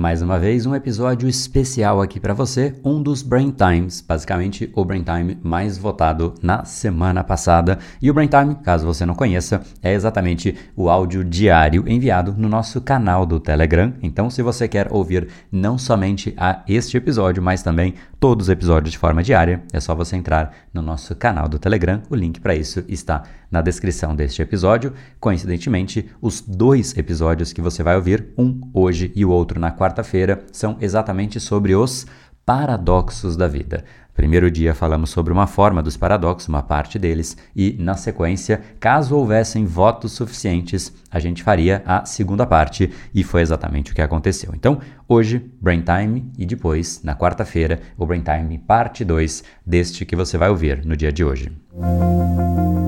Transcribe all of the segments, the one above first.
Mais uma vez, um episódio especial aqui para você, um dos Brain Times, basicamente o Brain Time mais votado na semana passada. E o Brain Time, caso você não conheça, é exatamente o áudio diário enviado no nosso canal do Telegram. Então, se você quer ouvir não somente a este episódio, mas também todos os episódios de forma diária, é só você entrar no nosso canal do Telegram. O link para isso está na descrição deste episódio. Coincidentemente, os dois episódios que você vai ouvir, um hoje e o outro na quarta-feira, são exatamente sobre os paradoxos da vida. Primeiro dia falamos sobre uma forma dos paradoxos, uma parte deles, e na sequência, caso houvessem votos suficientes, a gente faria a segunda parte, e foi exatamente o que aconteceu. Então, hoje, Brain Time, e depois, na quarta-feira, o Brain Time parte 2 deste que você vai ouvir no dia de hoje. a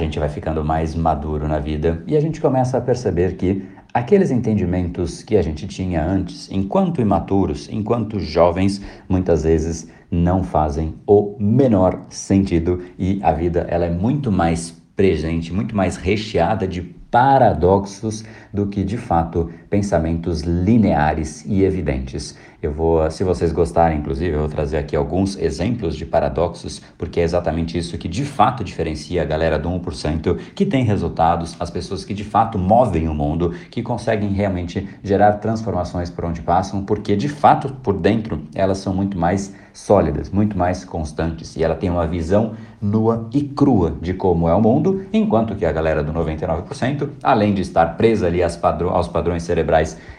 gente vai ficando mais maduro na vida e a gente começa a perceber que aqueles entendimentos que a gente tinha antes, enquanto imaturos, enquanto jovens, muitas vezes não fazem o menor sentido e a vida ela é muito mais presente, muito mais recheada de paradoxos do que de fato pensamentos lineares e evidentes. Eu vou, se vocês gostarem, inclusive, eu vou trazer aqui alguns exemplos de paradoxos, porque é exatamente isso que de fato diferencia a galera do 1% que tem resultados, as pessoas que de fato movem o mundo, que conseguem realmente gerar transformações por onde passam, porque de fato por dentro elas são muito mais sólidas, muito mais constantes e ela tem uma visão nua e crua de como é o mundo, enquanto que a galera do 99%, além de estar presa ali aos padrões cerebrais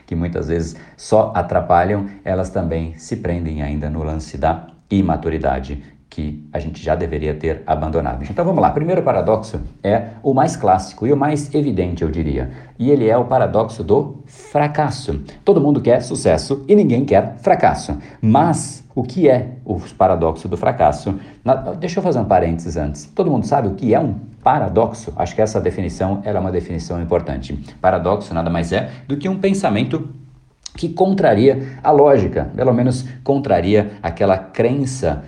que muitas vezes só atrapalham, elas também se prendem ainda no lance da imaturidade que a gente já deveria ter abandonado. Então vamos lá. Primeiro paradoxo é o mais clássico e o mais evidente, eu diria. E ele é o paradoxo do fracasso. Todo mundo quer sucesso e ninguém quer fracasso. Mas o que é o paradoxo do fracasso? Na, deixa eu fazer um parênteses antes. Todo mundo sabe o que é um paradoxo? Acho que essa definição é uma definição importante. Paradoxo nada mais é do que um pensamento que contraria a lógica, pelo menos contraria aquela crença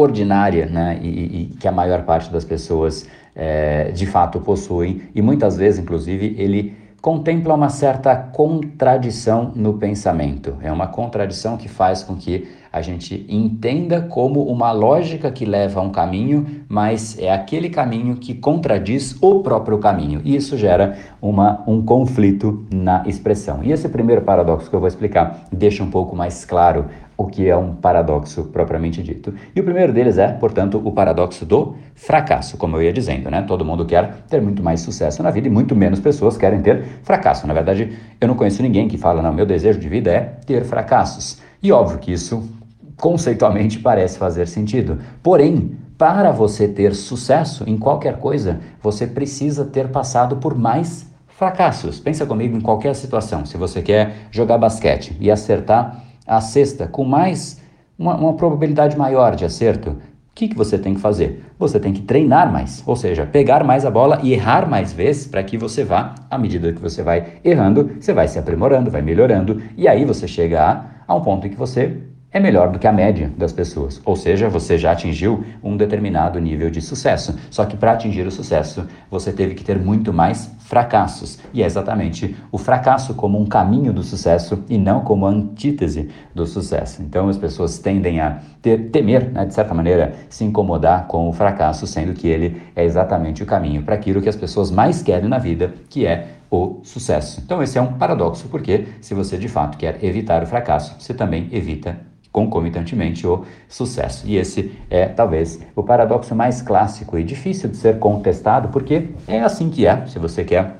ordinária, né, e, e que a maior parte das pessoas é, de fato possuem, e muitas vezes, inclusive, ele contempla uma certa contradição no pensamento. É uma contradição que faz com que a gente entenda como uma lógica que leva a um caminho, mas é aquele caminho que contradiz o próprio caminho. E isso gera uma, um conflito na expressão. E esse primeiro paradoxo que eu vou explicar deixa um pouco mais claro o que é um paradoxo propriamente dito. E o primeiro deles é, portanto, o paradoxo do fracasso, como eu ia dizendo, né? Todo mundo quer ter muito mais sucesso na vida e muito menos pessoas querem ter fracasso. Na verdade, eu não conheço ninguém que fala, não, meu desejo de vida é ter fracassos. E óbvio que isso conceitualmente parece fazer sentido. Porém, para você ter sucesso em qualquer coisa, você precisa ter passado por mais fracassos. Pensa comigo em qualquer situação. Se você quer jogar basquete e acertar a cesta com mais uma, uma probabilidade maior de acerto, o que, que você tem que fazer? Você tem que treinar mais, ou seja, pegar mais a bola e errar mais vezes para que você vá, à medida que você vai errando, você vai se aprimorando, vai melhorando, e aí você chega a, a um ponto em que você é melhor do que a média das pessoas. Ou seja, você já atingiu um determinado nível de sucesso. Só que para atingir o sucesso, você teve que ter muito mais fracassos. E é exatamente o fracasso como um caminho do sucesso e não como a antítese do sucesso. Então as pessoas tendem a ter, temer, né, de certa maneira, se incomodar com o fracasso, sendo que ele é exatamente o caminho para aquilo que as pessoas mais querem na vida, que é o sucesso. Então esse é um paradoxo, porque se você de fato quer evitar o fracasso, você também evita concomitantemente o sucesso. E esse é talvez o paradoxo mais clássico e difícil de ser contestado, porque é assim que é. Se você quer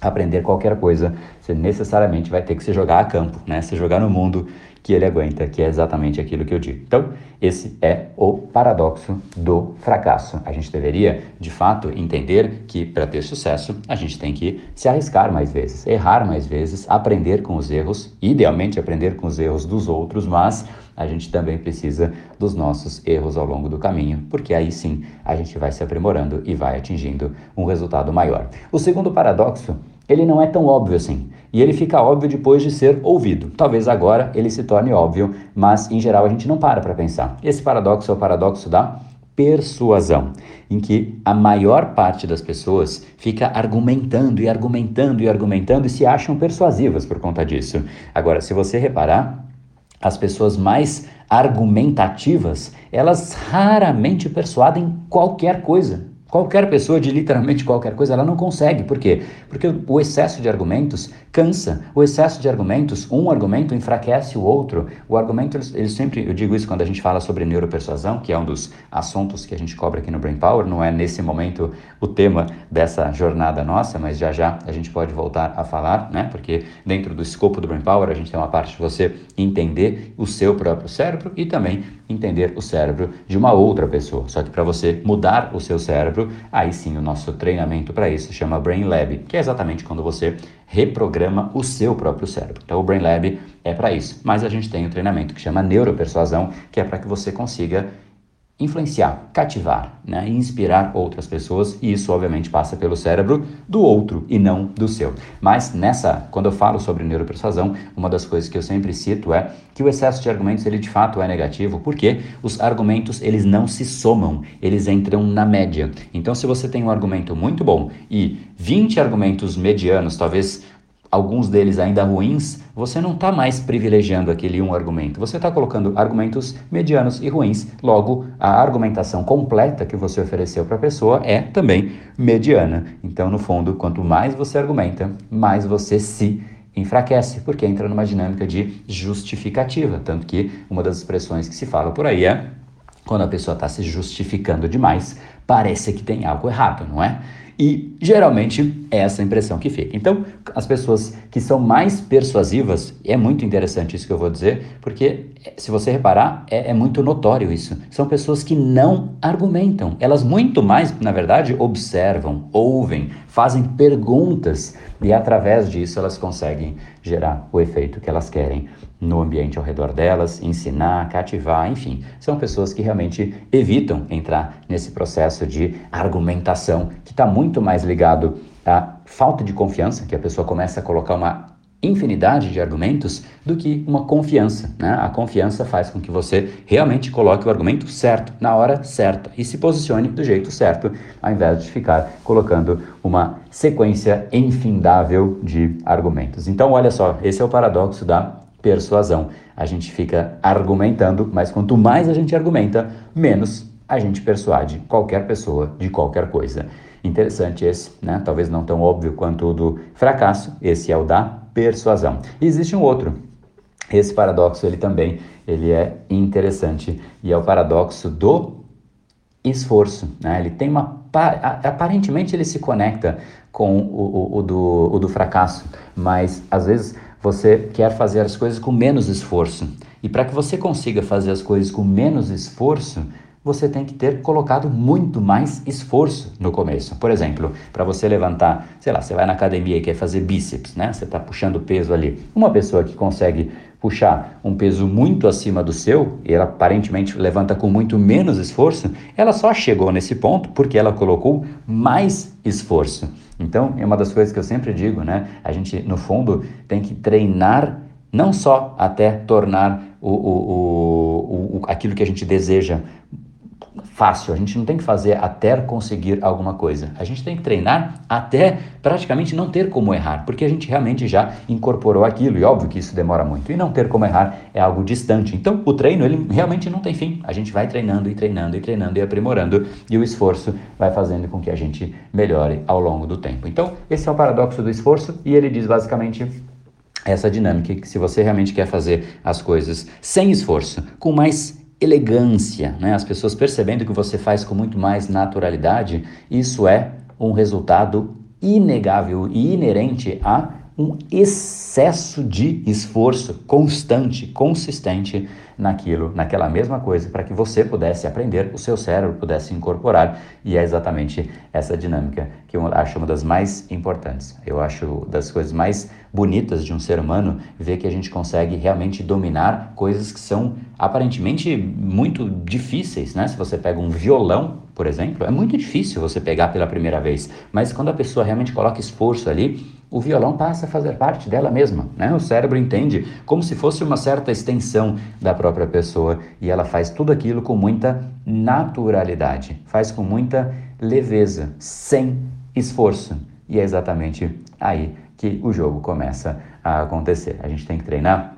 aprender qualquer coisa, você necessariamente vai ter que se jogar a campo, né? Se jogar no mundo que ele aguenta, que é exatamente aquilo que eu digo. Então, esse é o paradoxo do fracasso. A gente deveria, de fato, entender que para ter sucesso, a gente tem que se arriscar mais vezes, errar mais vezes, aprender com os erros, idealmente aprender com os erros dos outros, mas a gente também precisa dos nossos erros ao longo do caminho, porque aí sim a gente vai se aprimorando e vai atingindo um resultado maior. O segundo paradoxo ele não é tão óbvio assim. E ele fica óbvio depois de ser ouvido. Talvez agora ele se torne óbvio, mas em geral a gente não para para pensar. Esse paradoxo é o paradoxo da persuasão, em que a maior parte das pessoas fica argumentando e argumentando e argumentando e se acham persuasivas por conta disso. Agora, se você reparar, as pessoas mais argumentativas, elas raramente persuadem qualquer coisa. Qualquer pessoa de literalmente qualquer coisa, ela não consegue. Por quê? Porque o excesso de argumentos cansa. O excesso de argumentos, um argumento enfraquece o outro. O argumento, ele sempre, eu digo isso quando a gente fala sobre neuropersuasão, que é um dos assuntos que a gente cobra aqui no Brain Power, não é nesse momento o tema dessa jornada nossa, mas já já a gente pode voltar a falar, né? Porque dentro do escopo do Brain Power, a gente tem uma parte de você entender o seu próprio cérebro e também entender o cérebro de uma outra pessoa. Só que para você mudar o seu cérebro, aí sim o nosso treinamento para isso chama Brain Lab, que é exatamente quando você reprograma o seu próprio cérebro. Então o Brain Lab é para isso. Mas a gente tem um treinamento que chama neuropersuasão, que é para que você consiga influenciar, cativar né, inspirar outras pessoas, e isso obviamente passa pelo cérebro do outro e não do seu. Mas nessa, quando eu falo sobre neuropersuasão, uma das coisas que eu sempre cito é que o excesso de argumentos ele de fato é negativo, porque os argumentos eles não se somam, eles entram na média. Então se você tem um argumento muito bom e 20 argumentos medianos, talvez alguns deles ainda ruins, você não está mais privilegiando aquele um argumento. Você está colocando argumentos medianos e ruins. Logo, a argumentação completa que você ofereceu para a pessoa é também mediana. Então, no fundo, quanto mais você argumenta, mais você se enfraquece, porque entra numa dinâmica de justificativa. Tanto que uma das expressões que se fala por aí é quando a pessoa está se justificando demais, parece que tem algo errado, não é? E geralmente é essa impressão que fica. Então, as pessoas que são mais persuasivas, é muito interessante isso que eu vou dizer, porque eh, se você reparar, é, é muito notório isso. São pessoas que não argumentam. Elas muito mais, na verdade, observam, ouvem, fazem perguntas e através disso elas conseguem gerar o efeito que elas querem no ambiente ao redor delas, ensinar, cativar, enfim. São pessoas que realmente evitam entrar nesse processo de argumentação que está muito mais ligado à falta de confiança, que a pessoa começa a colocar uma infinidade de argumentos do que uma confiança. Né? A confiança faz com que você realmente coloque o argumento certo, na hora certa, e se posicione do jeito certo, ao invés de ficar colocando uma sequência infindável de argumentos. Então, olha só, esse é o paradoxo da persuasão. A gente fica argumentando, mas quanto mais a gente argumenta, menos a gente persuade qualquer pessoa de qualquer coisa. Interessante esse, né? Talvez não tão óbvio quanto o do fracasso, esse é o da persuasão. E existe um outro. Esse paradoxo ele também ele é interessante e é o paradoxo do esforço, né? Ele tem uma aparentemente ele se conecta com o, o, o, do, o do fracasso, mas às vezes você quer fazer as coisas com menos esforço. E para que você consiga fazer as coisas com menos esforço, você tem que ter colocado muito mais esforço no começo. Por exemplo, para você levantar, sei lá, você vai na academia e quer fazer bíceps, né? Você está puxando peso ali. Uma pessoa que consegue puxar um peso muito acima do seu, e ela aparentemente levanta com muito menos esforço, ela só chegou nesse ponto porque ela colocou mais esforço. Então, é uma das coisas que eu sempre digo, né? A gente, no fundo, tem que treinar não só até tornar o, o, o, o, aquilo que a gente deseja fácil, a gente não tem que fazer até conseguir alguma coisa. A gente tem que treinar até praticamente não ter como errar, porque a gente realmente já incorporou aquilo, e óbvio que isso demora muito. E não ter como errar é algo distante. Então, o treino, ele realmente não tem fim. A gente vai treinando e treinando e treinando e aprimorando, e o esforço vai fazendo com que a gente melhore ao longo do tempo. Então, esse é o paradoxo do esforço, e ele diz basicamente essa dinâmica que se você realmente quer fazer as coisas sem esforço, com mais elegância, né? as pessoas percebendo que você faz com muito mais naturalidade, isso é um resultado inegável e inerente a um excesso de esforço constante, consistente naquilo, naquela mesma coisa, para que você pudesse aprender, o seu cérebro pudesse incorporar, e é exatamente essa dinâmica que eu acho uma das mais importantes. Eu acho das coisas mais bonitas de um ser humano ver que a gente consegue realmente dominar coisas que são aparentemente muito difíceis, né? Se você pega um violão, por exemplo, é muito difícil você pegar pela primeira vez, mas quando a pessoa realmente coloca esforço ali, o violão passa a fazer parte dela mesma, né? O cérebro entende como se fosse uma certa extensão da própria pessoa e ela faz tudo aquilo com muita naturalidade, faz com muita leveza, sem esforço. E é exatamente aí que o jogo começa a acontecer. A gente tem que treinar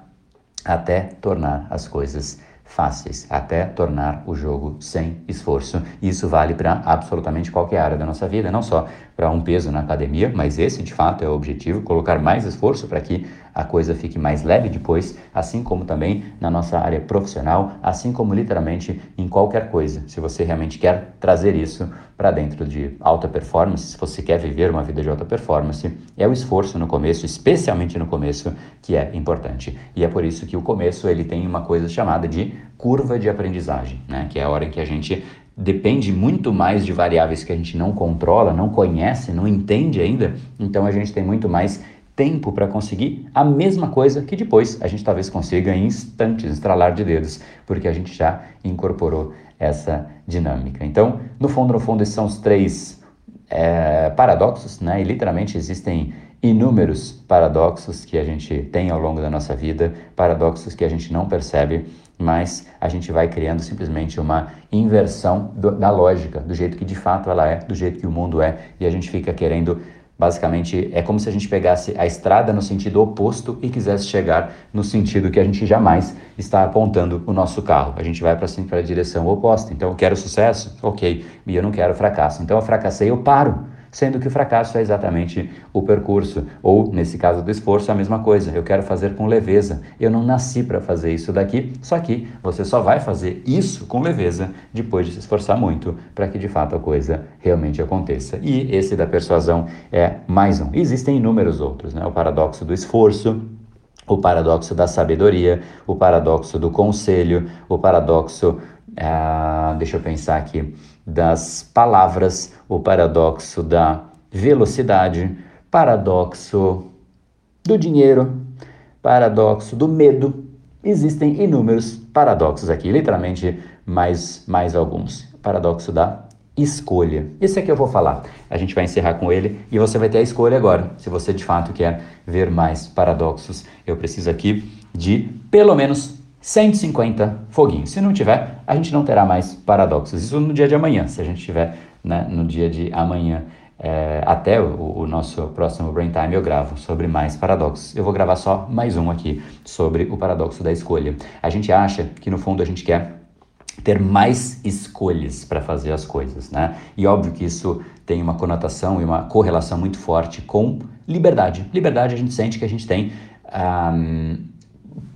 até tornar as coisas fáceis, até tornar o jogo sem esforço. Isso vale para absolutamente qualquer área da nossa vida, não só para um peso na academia, mas esse de fato é o objetivo, colocar mais esforço para que a coisa fique mais leve depois, assim como também na nossa área profissional, assim como literalmente em qualquer coisa. Se você realmente quer trazer isso para dentro de alta performance, se você quer viver uma vida de alta performance, é o esforço no começo, especialmente no começo, que é importante. E é por isso que o começo ele tem uma coisa chamada de curva de aprendizagem, né? que é a hora em que a gente depende muito mais de variáveis que a gente não controla, não conhece, não entende ainda, então a gente tem muito mais tempo para conseguir a mesma coisa que depois a gente talvez consiga em instantes, estralar de dedos, porque a gente já incorporou essa dinâmica. Então, no fundo, no fundo, esses são os três é, paradoxos, né? E literalmente existem inúmeros paradoxos que a gente tem ao longo da nossa vida, paradoxos que a gente não percebe, mas a gente vai criando simplesmente uma inversão do, da lógica, do jeito que de fato ela é, do jeito que o mundo é, e a gente fica querendo Basicamente, é como se a gente pegasse a estrada no sentido oposto e quisesse chegar no sentido que a gente jamais está apontando o nosso carro. A gente vai para a direção oposta. Então, eu quero sucesso? Ok. E eu não quero fracasso. Então, eu fracassei, eu paro sendo que o fracasso é exatamente o percurso, ou nesse caso do esforço, a mesma coisa. Eu quero fazer com leveza. Eu não nasci para fazer isso daqui, só que você só vai fazer isso com leveza depois de se esforçar muito para que de fato a coisa realmente aconteça. E esse da persuasão é mais um. Existem inúmeros outros, né? O paradoxo do esforço, o paradoxo da sabedoria, o paradoxo do conselho, o paradoxo, ah, deixa eu pensar aqui, das palavras, o paradoxo da velocidade, paradoxo do dinheiro, paradoxo do medo. Existem inúmeros paradoxos aqui, literalmente mais, mais alguns. Paradoxo da escolha. Esse aqui eu vou falar. A gente vai encerrar com ele e você vai ter a escolha agora. Se você de fato quer ver mais paradoxos, eu preciso aqui de pelo menos 150 foguinhos. Se não tiver, a gente não terá mais paradoxos. Isso no dia de amanhã. Se a gente tiver né, no dia de amanhã é, até o, o, nosso próximo Brain Time eu gravo sobre mais paradoxos. Eu vou gravar só mais um aqui sobre o paradoxo da escolha. A gente acha que no fundo a gente quer ter mais escolhas para fazer as coisas, né? E óbvio que isso tem uma conotação e uma correlação muito forte com liberdade. Liberdade a gente sente que a gente tem um,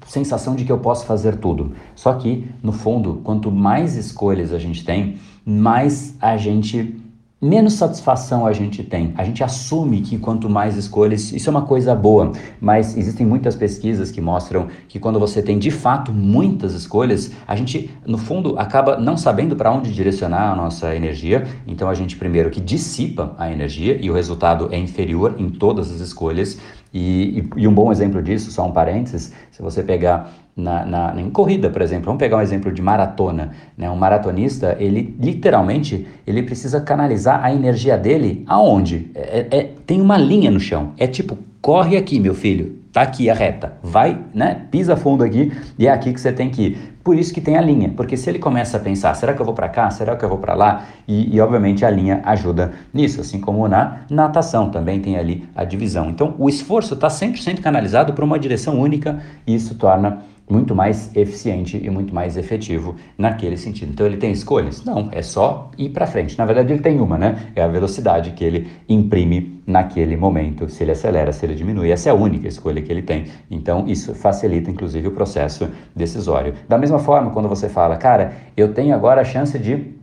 sensação de que eu posso fazer tudo. Só que, no fundo, quanto mais escolhas a gente tem, mais a gente menos satisfação a gente tem. A gente assume que quanto mais escolhas, isso é uma coisa boa, mas existem muitas pesquisas que mostram que quando você tem de fato muitas escolhas, a gente, no fundo, acaba não sabendo para onde direcionar a nossa energia. Então a gente primeiro que dissipa a energia e o resultado é inferior em todas as escolhas. E, e, e, um bom exemplo disso, só um parênteses, se você pegar na, na, em corrida, por exemplo, vamos pegar um exemplo de maratona, né? um maratonista, ele literalmente, ele precisa canalizar a energia dele aonde? É, é, tem uma linha no chão, é tipo, corre aqui meu filho, tá aqui a reta, vai, né, pisa fundo aqui e é aqui que você tem que ir. Por isso que tem a linha, porque se ele começa a pensar, será que eu vou para cá, será que eu vou para lá? E, e, obviamente a linha ajuda nisso, assim como na natação também tem ali a divisão. Então o esforço está 100% canalizado para uma direção única e isso torna muito mais eficiente e muito mais efetivo naquele sentido. Então ele tem escolhas? Não, é só ir para frente. Na verdade ele tem uma, né? É a velocidade que ele imprime naquele momento, se ele acelera, se ele diminui. Essa é a única escolha que ele tem. Então isso facilita inclusive o processo decisório. Da mesma forma, quando você fala, cara, eu tenho agora a chance de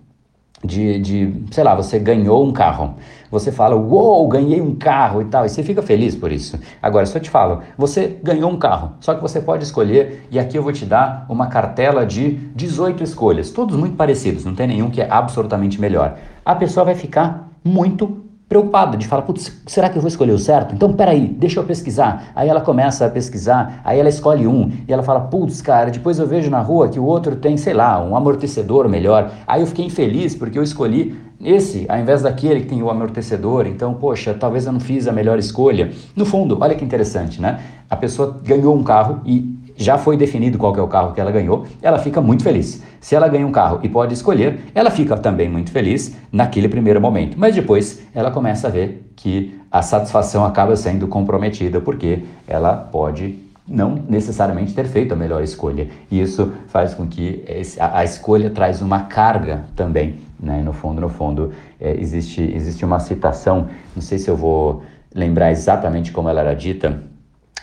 de, de, sei lá, você ganhou um carro. Você fala, uou, ganhei um carro e tal, e você fica feliz por isso. Agora, se eu te falo, você ganhou um carro, só que você pode escolher, e aqui eu vou te dar uma cartela de 18 escolhas, todos muito parecidos, não tem nenhum que é absolutamente melhor. A pessoa vai ficar muito preocupada de falar, putz, será que eu vou escolher o certo? Então, peraí, deixa eu pesquisar. Aí ela começa a pesquisar, aí ela escolhe um, e ela fala, putz, cara, depois eu vejo na rua que o outro tem, sei lá, um amortecedor melhor. Aí eu fiquei infeliz porque eu escolhi esse, ao invés daquele que tem o amortecedor. Então, poxa, talvez eu não fiz a melhor escolha. No fundo, olha que interessante, né? A pessoa ganhou um carro e já foi definido qual é o carro que ela ganhou, ela fica muito feliz. Se ela ganha um carro e pode escolher, ela fica também muito feliz naquele primeiro momento. Mas depois ela começa a ver que a satisfação acaba sendo comprometida porque ela pode não necessariamente ter feito a melhor escolha. E isso faz com que a, escolha traz uma carga também, né? No fundo, no fundo, é, existe, existe uma citação, não sei se eu vou lembrar exatamente como ela era dita,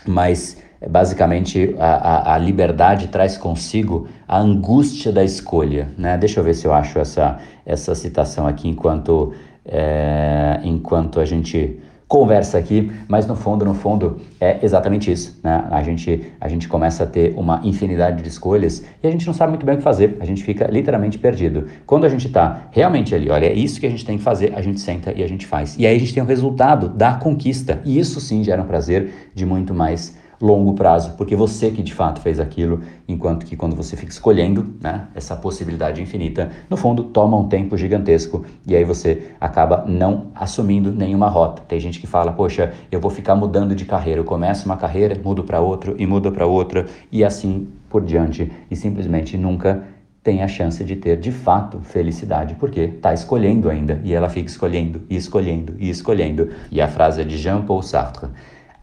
mas é, basicamente a, a, a, liberdade traz consigo a angústia da escolha. Né? Deixa eu ver se eu acho essa, essa citação aqui enquanto, é, enquanto a gente conversa aqui, mas no fundo, no fundo, é exatamente isso, né? A gente, a gente começa a ter uma infinidade de escolhas e a gente não sabe muito bem o que fazer, a gente fica literalmente perdido. Quando a gente está realmente ali, olha, é isso que a gente tem que fazer, a gente senta e a gente faz. E aí a gente tem o resultado da conquista, e isso sim gera um prazer de muito mais longo prazo, porque você que de fato fez aquilo, enquanto que quando você fica escolhendo né, essa possibilidade infinita, no fundo toma um tempo gigantesco e aí você acaba não assumindo nenhuma rota. Tem gente que fala, poxa, eu vou ficar mudando de carreira, eu começo uma carreira, mudo para outra e mudo para outra e assim por diante e simplesmente nunca tem a chance de ter de fato felicidade, porque está escolhendo ainda e ela fica escolhendo e escolhendo e escolhendo. E a frase é de Jean Paul Sartre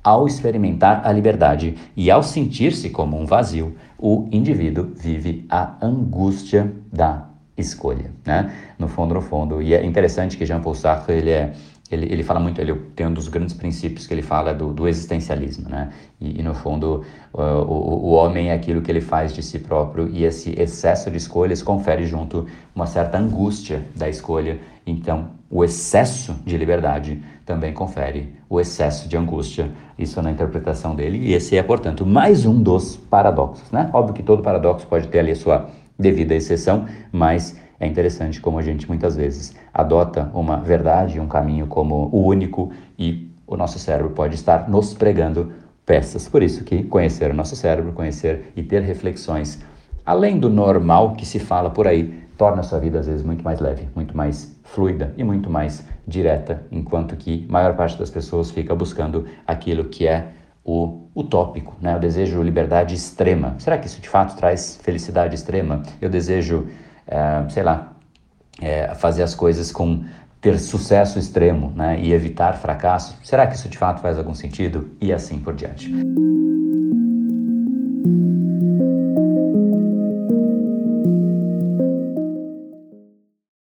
ao experimentar a liberdade e ao sentir-se como um vazio, o indivíduo vive a angústia da escolha, né? No fundo, no fundo. E é interessante que Jean Paul Sartre, ele é ele, ele fala muito, ele tem um dos grandes princípios que ele fala do, do existencialismo, né? E, e no fundo, o, o homem é aquilo que ele faz de si próprio e esse excesso de escolhas confere junto uma certa angústia da escolha. Então, o excesso de liberdade também confere o excesso de angústia. Isso é na interpretação dele. E esse é, portanto, mais um dos paradoxos, né? Óbvio que todo paradoxo pode ter ali a sua devida exceção, mas é interessante como a gente muitas vezes adota uma verdade, um caminho como o único e o nosso cérebro pode estar nos pregando peças. Por isso que conhecer o nosso cérebro, conhecer e ter reflexões além do normal que se fala por aí, torna a sua vida às vezes muito mais leve, muito mais fluida e muito mais direta, enquanto que a maior parte das pessoas fica buscando aquilo que é o utópico, né? Eu desejo liberdade extrema. Será que isso de fato traz felicidade extrema? Eu desejo é, sei lá, é, fazer as coisas com ter sucesso extremo né, e evitar fracasso? Será que isso de fato faz algum sentido? E assim por diante.